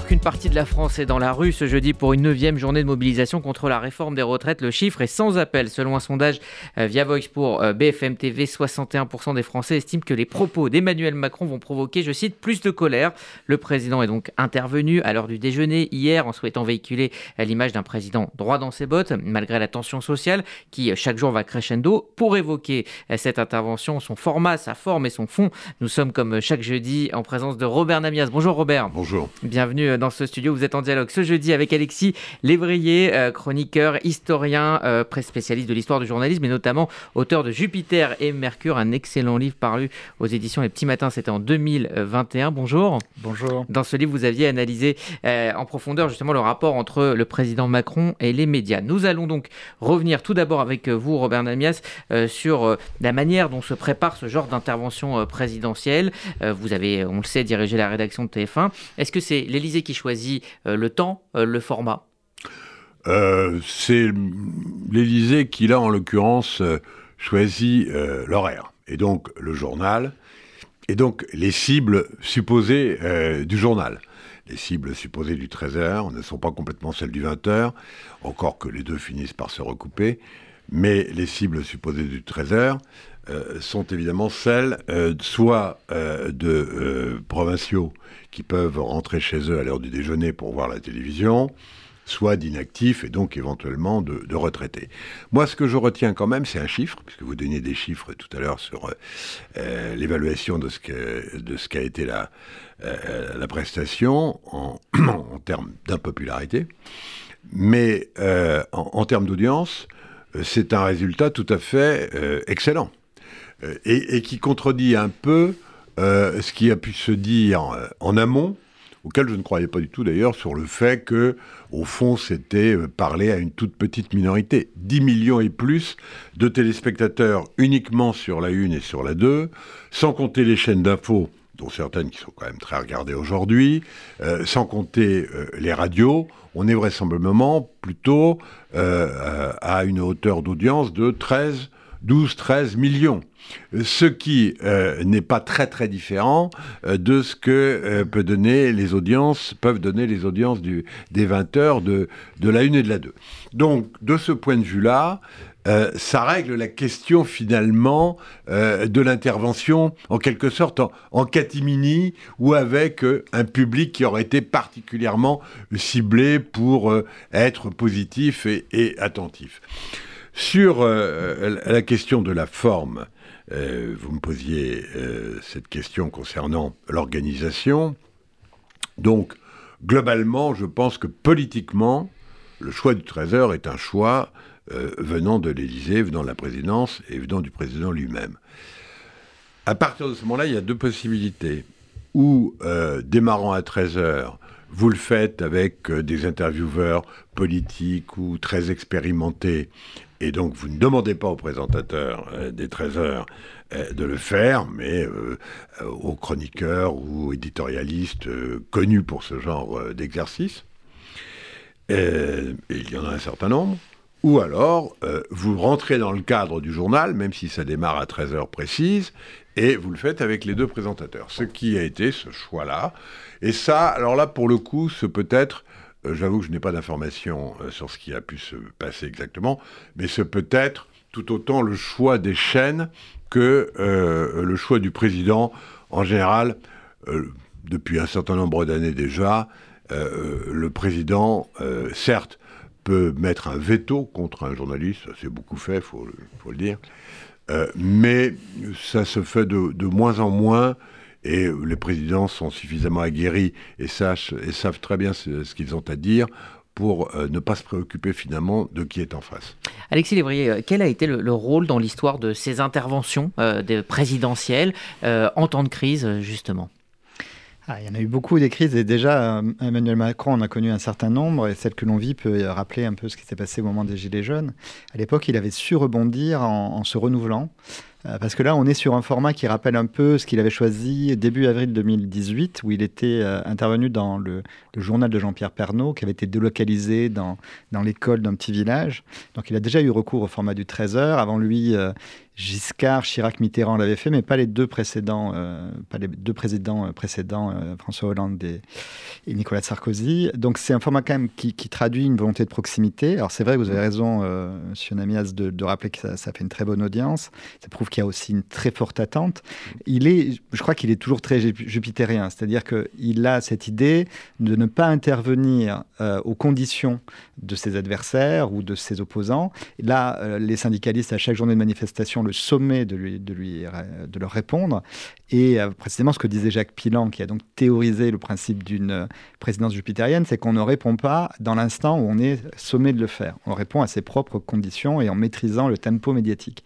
Alors qu'une partie de la France est dans la rue ce jeudi pour une neuvième journée de mobilisation contre la réforme des retraites, le chiffre est sans appel. Selon un sondage euh, via Voix pour euh, BFM TV, 61% des Français estiment que les propos d'Emmanuel Macron vont provoquer, je cite, plus de colère. Le président est donc intervenu à l'heure du déjeuner hier en souhaitant véhiculer euh, l'image d'un président droit dans ses bottes, malgré la tension sociale qui chaque jour va crescendo. Pour évoquer cette intervention, son format, sa forme et son fond, nous sommes comme chaque jeudi en présence de Robert Namias. Bonjour Robert. Bonjour. Bienvenue euh, dans ce studio. Vous êtes en dialogue ce jeudi avec Alexis Lévrier, euh, chroniqueur, historien, euh, spécialiste de l'histoire du journalisme et notamment auteur de Jupiter et Mercure, un excellent livre paru aux éditions Les Petits Matins. C'était en 2021. Bonjour. Bonjour. Dans ce livre, vous aviez analysé en profondeur justement le rapport entre le président Macron et les médias. Nous allons donc revenir tout d'abord avec vous, Robert Namias, sur la manière dont se prépare ce genre d'intervention présidentielle. vous avez, on le sait, dirigé la rédaction de TF1. Est-ce que c'est l'Élysée qui choisit euh, le temps, euh, le format euh, C'est l'Élysée qui, là, en l'occurrence, choisit l'horaire, et donc le journal, et donc les cibles supposées du journal. Les cibles supposées du 13h ne sont pas complètement celles du 20h, encore que les deux finissent par se recouper, mais les cibles supposées du 13h euh, sont évidemment celles euh, soit euh, de provinciaux qui peuvent rentrer chez eux à l'heure du déjeuner pour voir la télévision, soit d'inactifs et donc éventuellement de, retraités. Moi, ce que je retiens quand même, c'est un chiffre, puisque vous donniez des chiffres tout à l'heure sur l'évaluation de ce qu'a été la, la prestation en, termes d'impopularité. Mais en, termes d'audience, c'est un résultat tout à fait excellent. Euh, et, qui contredit un peu euh, ce qui a pu se dire euh, en amont, auquel je ne croyais pas du tout d'ailleurs, sur le fait que, au fond, c'était parler à une toute petite minorité. 10 millions et plus de téléspectateurs uniquement sur la 1 et sur la 2, sans compter les chaînes d'infos, dont certaines qui sont quand même très regardées aujourd'hui, sans compter les radios, on est vraisemblablement plutôt à une hauteur d'audience de 13 12, 13 millions. Ce qui euh, n'est pas très très différent euh, de ce que euh, peut donner les audiences, peuvent donner les audiences des 20 heures de, de la 1 et de la 2. Donc, de ce point de vue-là, ça règle la question finalement de l'intervention en quelque sorte en, catimini ou avec un public qui aurait été particulièrement ciblé pour être positif et attentif. Sur euh, la question de la forme, euh, vous me posiez euh, cette question concernant l'organisation. Donc, globalement, je pense que politiquement, le choix du Trésor est un choix venant de l'Élysée, venant de la présidence et venant du président lui-même. À partir de ce moment-là, il y a deux possibilités. Ou, démarrant à 13 heures, vous le faites avec des intervieweurs politiques ou très expérimentés et donc, vous ne demandez pas au présentateur euh, des Trésors euh, de le faire, mais euh, aux chroniqueurs ou éditorialistes connus pour ce genre d'exercice. Il y en a un certain nombre. Ou alors, vous rentrez dans le cadre du journal, même si ça démarre à 13 heures précises, et vous le faites avec les deux présentateurs. Ce qui a été ce choix-là. Et ça, alors là, pour le coup, ce peut être euh, j'avoue que je n'ai pas d'informations euh, sur ce qui a pu se passer exactement, mais c'est peut-être tout autant le choix des chaînes que euh, le choix du président. En général, depuis un certain nombre d'années déjà, le président, certes, peut mettre un veto contre un journaliste, ça c'est beaucoup fait, il faut, le dire, mais ça se fait de moins en moins et les présidents sont suffisamment aguerris et, et savent très bien ce, qu'ils ont à dire pour euh, ne pas se préoccuper finalement de qui est en face. Alexis Lévrier, euh, quel a été le, rôle dans l'histoire de ces interventions euh, présidentielles en temps de crise, justement? Ah, il y en a eu beaucoup des crises et déjà Emmanuel Macron en a connu un certain nombre et celle que l'on vit peut rappeler un peu ce qui s'est passé au moment des Gilets jaunes. À l'époque, il avait su rebondir en, se renouvelant. Euh, parce que là, on est sur un format qui rappelle un peu ce qu'il avait choisi début avril 2018, où il était euh, intervenu dans le, journal de Jean-Pierre Pernaud, qui avait été délocalisé dans, dans l'école d'un petit village. Donc il a déjà eu recours au format du 13 heures. Avant lui, euh, Giscard, Chirac, Mitterrand l'avaient fait, mais pas les deux précédents, pas les deux présidents précédents, François Hollande et, Nicolas Sarkozy. Donc c'est un format quand même qui, traduit une volonté de proximité. Alors c'est vrai que vous avez raison, Monsieur Namias, de, rappeler que ça, fait une très bonne audience. Ça prouve qu'il y a aussi une très forte attente. Il est, je crois qu'il est toujours très jupitérien, c'est-à-dire qu'il a cette idée de ne pas intervenir aux conditions de ses adversaires ou de ses opposants. là, les syndicalistes, à chaque journée de manifestation, le sommet de, lui, de, lui, de leur répondre. Et euh, précisément ce que disait Jacques Pilan, qui a donc théorisé le principe d'une euh, présidence jupitérienne, c'est qu'on ne répond pas dans l'instant où on est sommé de le faire. On répond à ses propres conditions et en maîtrisant le tempo médiatique.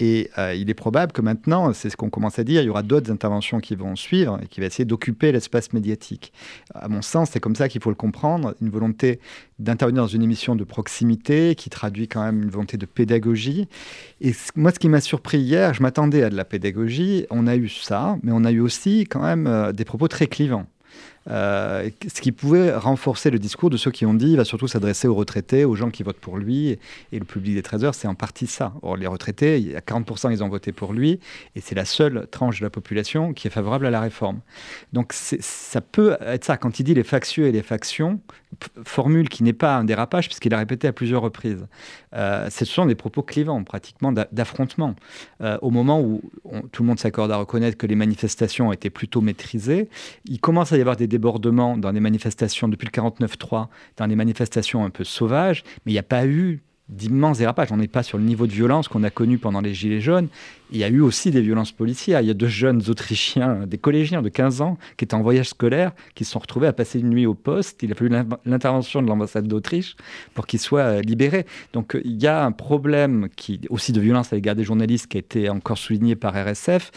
Et euh, il est probable que maintenant, c'est ce qu'on commence à dire, il y aura d'autres interventions qui vont suivre et qui vont essayer d'occuper l'espace médiatique. À mon sens, c'est comme ça qu'il faut le comprendre, une volonté d'intervenir dans une émission de proximité qui traduit quand même une volonté de pédagogie. Et moi, ce qui m'a surpris hier, je m'attendais à de la pédagogie, on a eu ça, mais on a eu aussi quand même euh, des propos très clivants. Euh, ce qui pouvait renforcer le discours de ceux qui ont dit il va surtout s'adresser aux retraités, aux gens qui votent pour lui. Et, le public des 13 heures, c'est en partie ça. Or, les retraités, il y a 40% ils ont voté pour lui, et c'est la seule tranche de la population qui est favorable à la réforme. Donc ça peut être ça. Quand il dit les factieux et les factions, formule qui n'est pas un dérapage, puisqu'il a répété à plusieurs reprises. Euh, ce sont des propos clivants, pratiquement d'affrontement. Euh, au moment où tout le monde s'accorde à reconnaître que les manifestations ont été plutôt maîtrisées, il commence à y avoir des débordements dans des manifestations depuis le 49-3, dans des manifestations un peu sauvages, mais il n'y a pas eu d'immenses dérapages. On n'est pas sur le niveau de violence qu'on a connu pendant les Gilets jaunes. Il y a eu aussi des violences policières. Il y a deux jeunes Autrichiens, des collégiens de 15 ans, qui étaient en voyage scolaire, qui se sont retrouvés à passer une nuit au poste. Il a fallu l'intervention de l'ambassade d'Autriche pour qu'ils soient euh, libérés. Donc il y a un problème qui, aussi de violence à l'égard des journalistes qui a été encore souligné par RSF.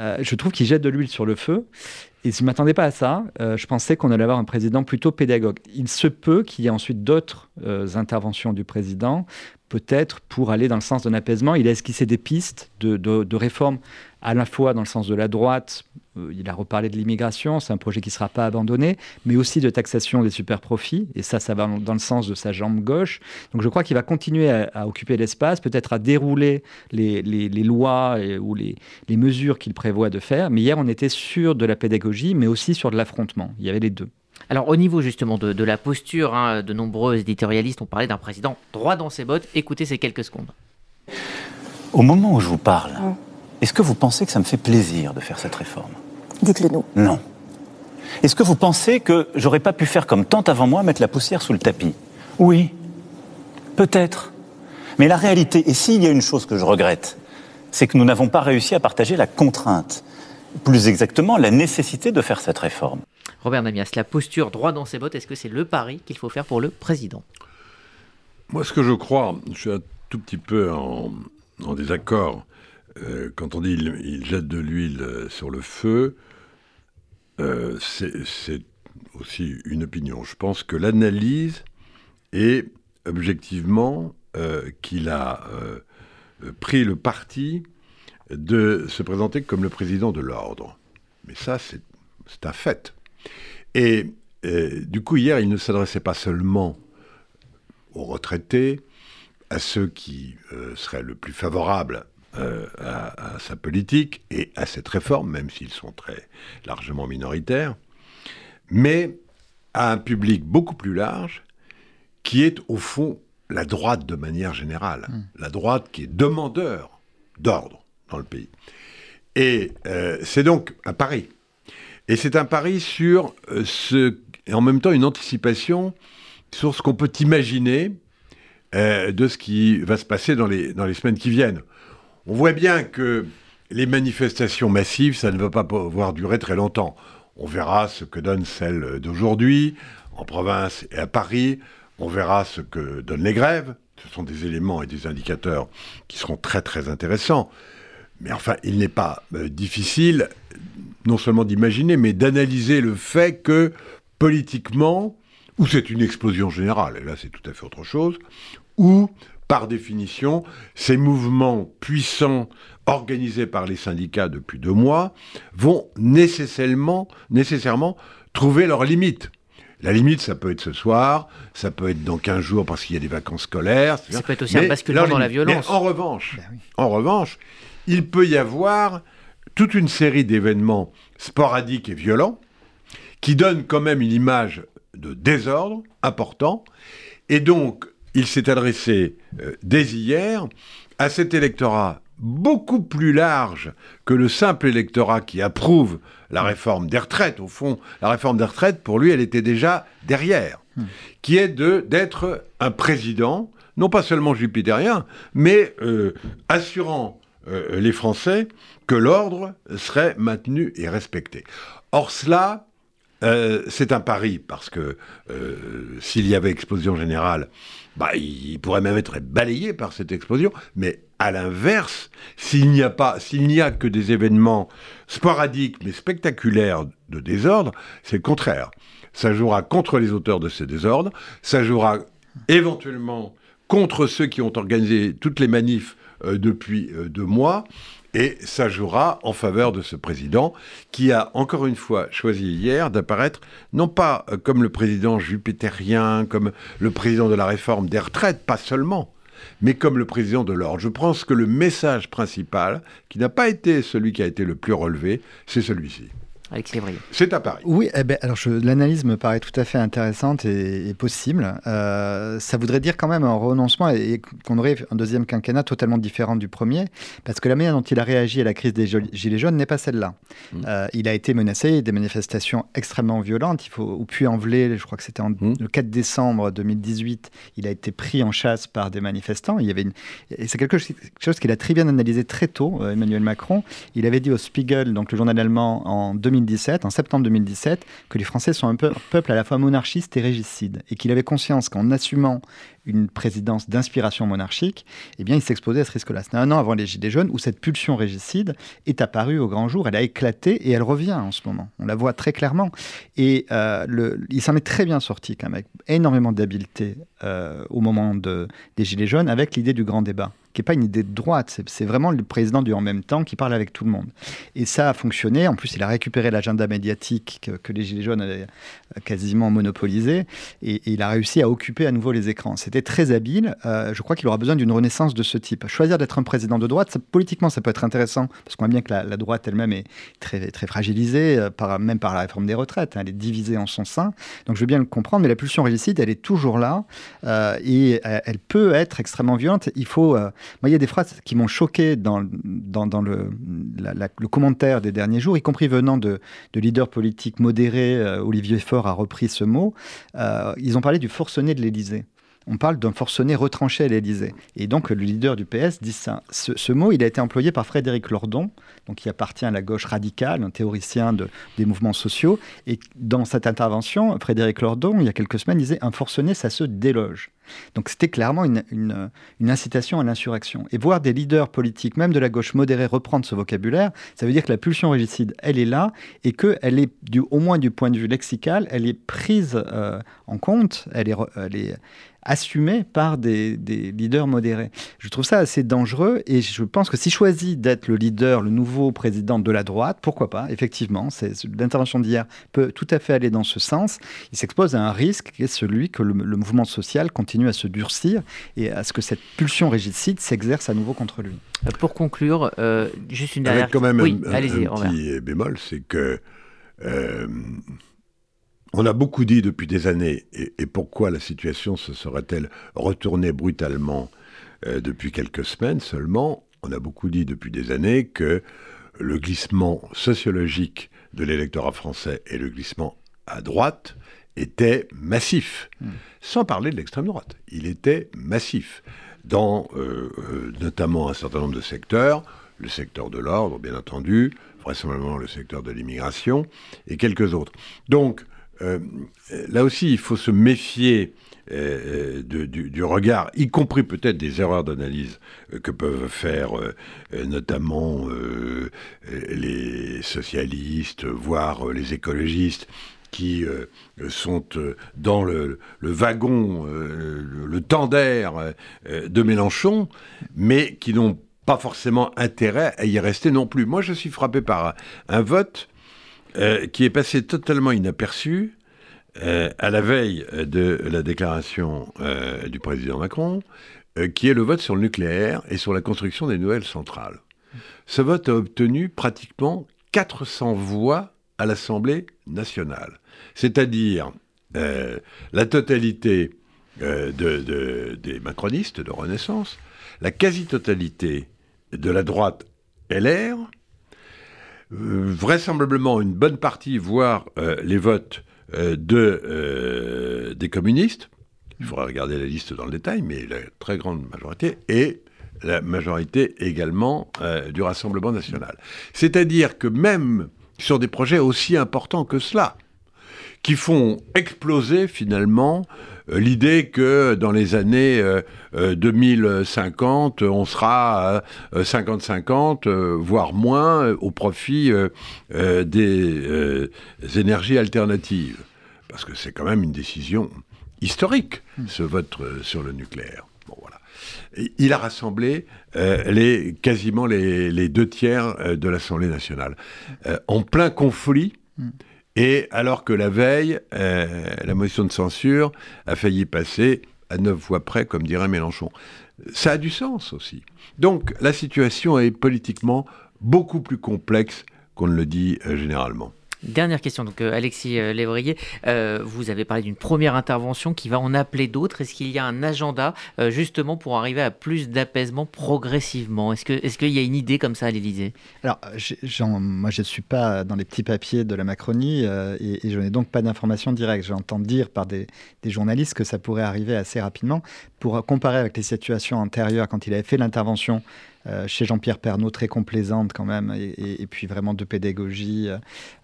Euh, je trouve qu'il jette de l'huile sur le feu. Et je ne m'attendais pas à ça. Euh, je pensais qu'on allait avoir un président plutôt pédagogue. Il se peut qu'il y ait ensuite d'autres euh, interventions du président, peut-être pour aller dans le sens d'un apaisement. Il a esquissé des pistes de, de, de réforme à la fois dans le sens de la droite, il a reparlé de l'immigration, c'est un projet qui ne sera pas abandonné, mais aussi de taxation des super-profits, et ça, ça va dans le sens de sa jambe gauche. Donc je crois qu'il va continuer à, occuper l'espace, peut-être à dérouler les, lois ou les, mesures qu'il prévoit de faire, mais hier on était sur de la pédagogie, mais aussi sur de l'affrontement, il y avait les deux. Alors au niveau justement de, la posture, hein, de nombreux éditorialistes ont parlé d'un président droit dans ses bottes, écoutez ces quelques secondes. Au moment où je vous parle, est-ce que vous pensez que ça me fait plaisir de faire cette réforme? Dites-le nous. Non. Est-ce que vous pensez que j'aurais pas pu faire comme tant avant moi, mettre la poussière sous le tapis? Oui. Peut-être. Mais la réalité, et s'il y a une chose que je regrette, c'est que nous n'avons pas réussi à partager la contrainte, plus exactement la nécessité de faire cette réforme. Robert Namias, la posture droit dans ses bottes, est-ce que c'est le pari qu'il faut faire pour le président? Moi, ce que je crois, je suis un tout petit peu en, désaccord. Euh, quand on dit il jette de l'huile sur le feu, euh, c'est aussi une opinion. Je pense que l'analyse est objectivement euh, qu'il a euh, pris le parti de se présenter comme le président de l'ordre. Mais ça, c'est un fait. Et du coup, hier, il ne s'adressait pas seulement aux retraités, à ceux qui seraient le plus favorables euh, à, sa politique et à cette réforme, même s'ils sont très largement minoritaires, mais à un public beaucoup plus large qui est au fond la droite de manière générale, hmm. la droite qui est demandeur d'ordre dans le pays. Et euh, c'est donc un pari. Et c'est un pari sur euh, ce, et en même temps une anticipation sur ce qu'on peut imaginer de ce qui va se passer dans les, dans les semaines qui viennent. On voit bien que les manifestations massives, ça ne va pas pouvoir durer très longtemps. On verra ce que donne celle d'aujourd'hui, en province et à Paris. On verra ce que donnent les grèves. Ce sont des éléments et des indicateurs qui seront très très intéressants. Mais enfin, il n'est pas euh, difficile non seulement d'imaginer, mais d'analyser le fait que politiquement, ou c'est une explosion générale, et là c'est tout à fait autre chose, ou par définition, ces mouvements puissants organisés par les syndicats depuis deux mois, vont nécessairement, nécessairement trouver leurs limites. La limite, ça peut être ce soir, ça peut être dans 15 jours parce qu'il y a des vacances scolaires. Ça peut être aussi un basculement dans la violence. en revanche, ben en revanche, il peut y avoir toute une série d'événements sporadiques et violents qui donnent quand même une image de désordre important. Et donc, il s'est adressé euh, dès hier à cet électorat beaucoup plus large que le simple électorat qui approuve la réforme des retraites. Au fond, la réforme des retraites, pour lui, elle était déjà derrière, hmm. qui est d'être un président, non pas seulement jupitérien, mais euh, assurant euh, les Français que l'ordre serait maintenu et respecté. Or cela, euh, c'est un pari, parce que s'il y avait explosion générale, bah, il pourrait même être balayé par cette explosion, mais à l'inverse, s'il n'y a a que des événements sporadiques mais spectaculaires de désordre, c'est le contraire. Ça jouera contre les auteurs de ces désordres, ça jouera éventuellement contre ceux qui ont organisé toutes les manifs euh, depuis euh, deux mois, et ça jouera en faveur de ce président qui a encore une fois choisi hier d'apparaître non pas euh, comme le président jupitérien, comme le président de la réforme des retraites, pas seulement, mais comme le président de l'ordre. Je pense que le message principal, qui n'a pas été celui qui a été le plus relevé, c'est celui-ci. C'est à Paris. Oui, eh ben, alors l'analyse me paraît tout à fait intéressante et, possible. Euh, ça voudrait dire quand même un renoncement et, qu'on aurait un deuxième quinquennat totalement différent du premier, parce que la manière dont il a réagi à la crise des Gilets jaunes n'est pas celle-là. Mm. Euh, il a été menacé, des manifestations extrêmement violentes. Il faut, au Puy-en-Velay, je crois que c'était mm. le 4 décembre 2018, il a été pris en chasse par des manifestants. Il y avait une, et c'est quelque chose qu'il a très bien analysé très tôt, euh, Emmanuel Macron. Il avait dit au Spiegel, donc le journal allemand, en 2018, en septembre 2017, que les Français sont un, peu, peuple à la fois monarchiste et régicide, et qu'il avait conscience qu'en assumant une présidence d'inspiration monarchique, eh bien, il s'exposait à ce risque-là. C'était un an avant les Gilets jaunes où cette pulsion régicide est apparue au grand jour. Elle a éclaté et elle revient en ce moment. On la voit très clairement. Et euh, il s'en est très bien sorti, quand même, avec énormément d'habileté euh, au moment de, des Gilets jaunes, avec l'idée du grand débat qui n'est pas une idée de droite, c'est vraiment le président du en même temps qui parle avec tout le monde. Et ça a fonctionné. En plus, il a récupéré l'agenda médiatique que, les Gilets jaunes avaient euh, quasiment monopolisé et, il a réussi à occuper à nouveau les écrans. C'était très habile. Euh, je crois qu'il aura besoin d'une renaissance de ce type. Choisir d'être un président de droite, politiquement, ça peut être intéressant parce qu'on voit bien que la, droite elle-même est très, très fragilisée, euh, même par la réforme des retraites. Hein. elle est divisée en son sein. Donc je veux bien le comprendre, mais la pulsion régicide, elle est toujours là et elle peut être extrêmement violente. Il faut il y a des phrases qui m'ont choqué dans, le, commentaire des derniers jours, y compris venant de, de leaders politiques modérés. Euh, Olivier Faure a repris ce mot. Euh, ils ont parlé du forcené de l'Élysée on parle d'un forcené retranché à l'Élysée. Et donc le leader du PS dit ça. Ce, mot, il a été employé par Frédéric Lordon, donc qui appartient à la gauche radicale, un théoricien de, des mouvements sociaux. Et dans cette intervention, Frédéric Lordon, il y a quelques semaines, disait un forcené, ça se déloge. Donc c'était clairement une, incitation à l'insurrection. Et voir des leaders politiques, même de la gauche modérée, reprendre ce vocabulaire, ça veut dire que la pulsion régicide, elle est là et qu'elle est, au moins du point de vue lexical, elle est prise euh, en compte, elle est, elle est, assumé par des, leaders modérés. Je trouve ça assez dangereux et je pense que s'il choisit d'être le leader, le nouveau président de la droite, pourquoi pas, effectivement, l'intervention d'hier peut tout à fait aller dans ce sens. Il s'expose à un risque qui est celui que le, mouvement social continue à se durcir et à ce que cette pulsion régicide s'exerce à nouveau contre lui. Euh, pour conclure, euh, juste une dernière... Avec quand même un, petit bémol, c'est que... Euh, on a beaucoup dit depuis des années, et, pourquoi la situation se serait-elle retournée brutalement euh, depuis quelques semaines seulement On a beaucoup dit depuis des années que le glissement sociologique de l'électorat français et le glissement à droite était massif, hmm. sans parler de l'extrême droite. Il était massif dans euh, euh, notamment un certain nombre de secteurs, le secteur de l'ordre, bien entendu, vraisemblablement le secteur de l'immigration, et quelques autres. Donc, euh, là aussi, il faut se méfier euh, du, regard, y compris peut-être des erreurs d'analyse euh, que peuvent faire notamment les socialistes, voire les écologistes, qui sont dans le, wagon, le, le tender de Mélenchon, mais qui n'ont pas forcément intérêt à y rester non plus. Moi, je suis frappé par un, vote euh, qui est passé totalement inaperçu euh, à la veille de la déclaration euh, du président Macron, qui est le vote sur le nucléaire et sur la construction des nouvelles centrales. Ce vote a obtenu pratiquement 400 voix à l'Assemblée nationale, c'est-à-dire la totalité des macronistes de Renaissance, la quasi-totalité de la droite LR, euh, vraisemblablement une bonne partie, voire euh, les votes euh, de, des communistes, il faudra regarder la liste dans le détail, mais la très grande majorité, et la majorité également du Rassemblement national. C'est-à-dire que même sur des projets aussi importants que cela, qui font exploser finalement euh, l'idée que dans les années 2050, euh, euh, on sera à 50-50, voire moins, au profit des énergies alternatives. Deux que c'est quand même une décision historique, hmm. ce vote sur le nucléaire. Bon, voilà. Il a rassemblé les, quasiment les, deux tiers de l'Assemblée nationale. en plein conflit, hmm. Et alors que la veille, euh, la motion de censure a failli passer à neuf voix près, comme dirait Mélenchon. Ça a du sens aussi. Donc la situation est politiquement beaucoup plus complexe qu'on ne le dit euh, généralement. Dernière question, donc euh, Alexis euh, Lévrier, euh, vous avez parlé d'une première intervention qui va en appeler d'autres. Est-ce qu'il y a un agenda justement pour arriver à plus d'apaisement progressivement? Est-ce qu'il est y a une idée comme ça à l'Élysée? Alors, moi je ne suis pas dans les petits papiers de la Macronie et, je n'ai donc pas d'informations directes. J'entends dire par des, des, journalistes que ça pourrait arriver assez rapidement. Pour comparer avec les situations antérieures, quand il avait fait l'intervention euh, chez Jean-Pierre Pernaud, très complaisante quand même, et, puis vraiment de pédagogie.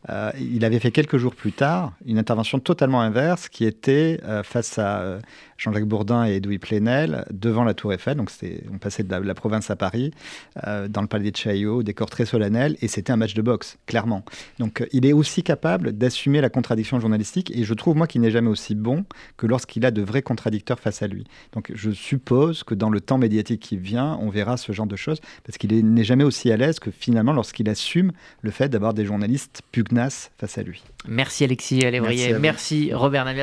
Euh, il avait fait quelques jours plus tard une intervention totalement inverse qui était euh, face à Jean-Jacques Bourdin et Edoui Plenel devant la Tour Eiffel. Donc on passait de la, province à Paris, dans le palais de Chaillot, décor très solennel, et c'était un match de boxe, clairement. Donc il est aussi capable d'assumer la contradiction journalistique, et je trouve moi qu'il n'est jamais aussi bon que lorsqu'il a de vrais contradicteurs face à lui. Donc je suppose que dans le temps médiatique qui vient, on verra ce genre de choses parce qu'il n'est jamais aussi à l'aise que finalement lorsqu'il assume le fait d'avoir des journalistes pugnaces face à lui. Merci Alexis Alévrier, merci, merci Robert Navia.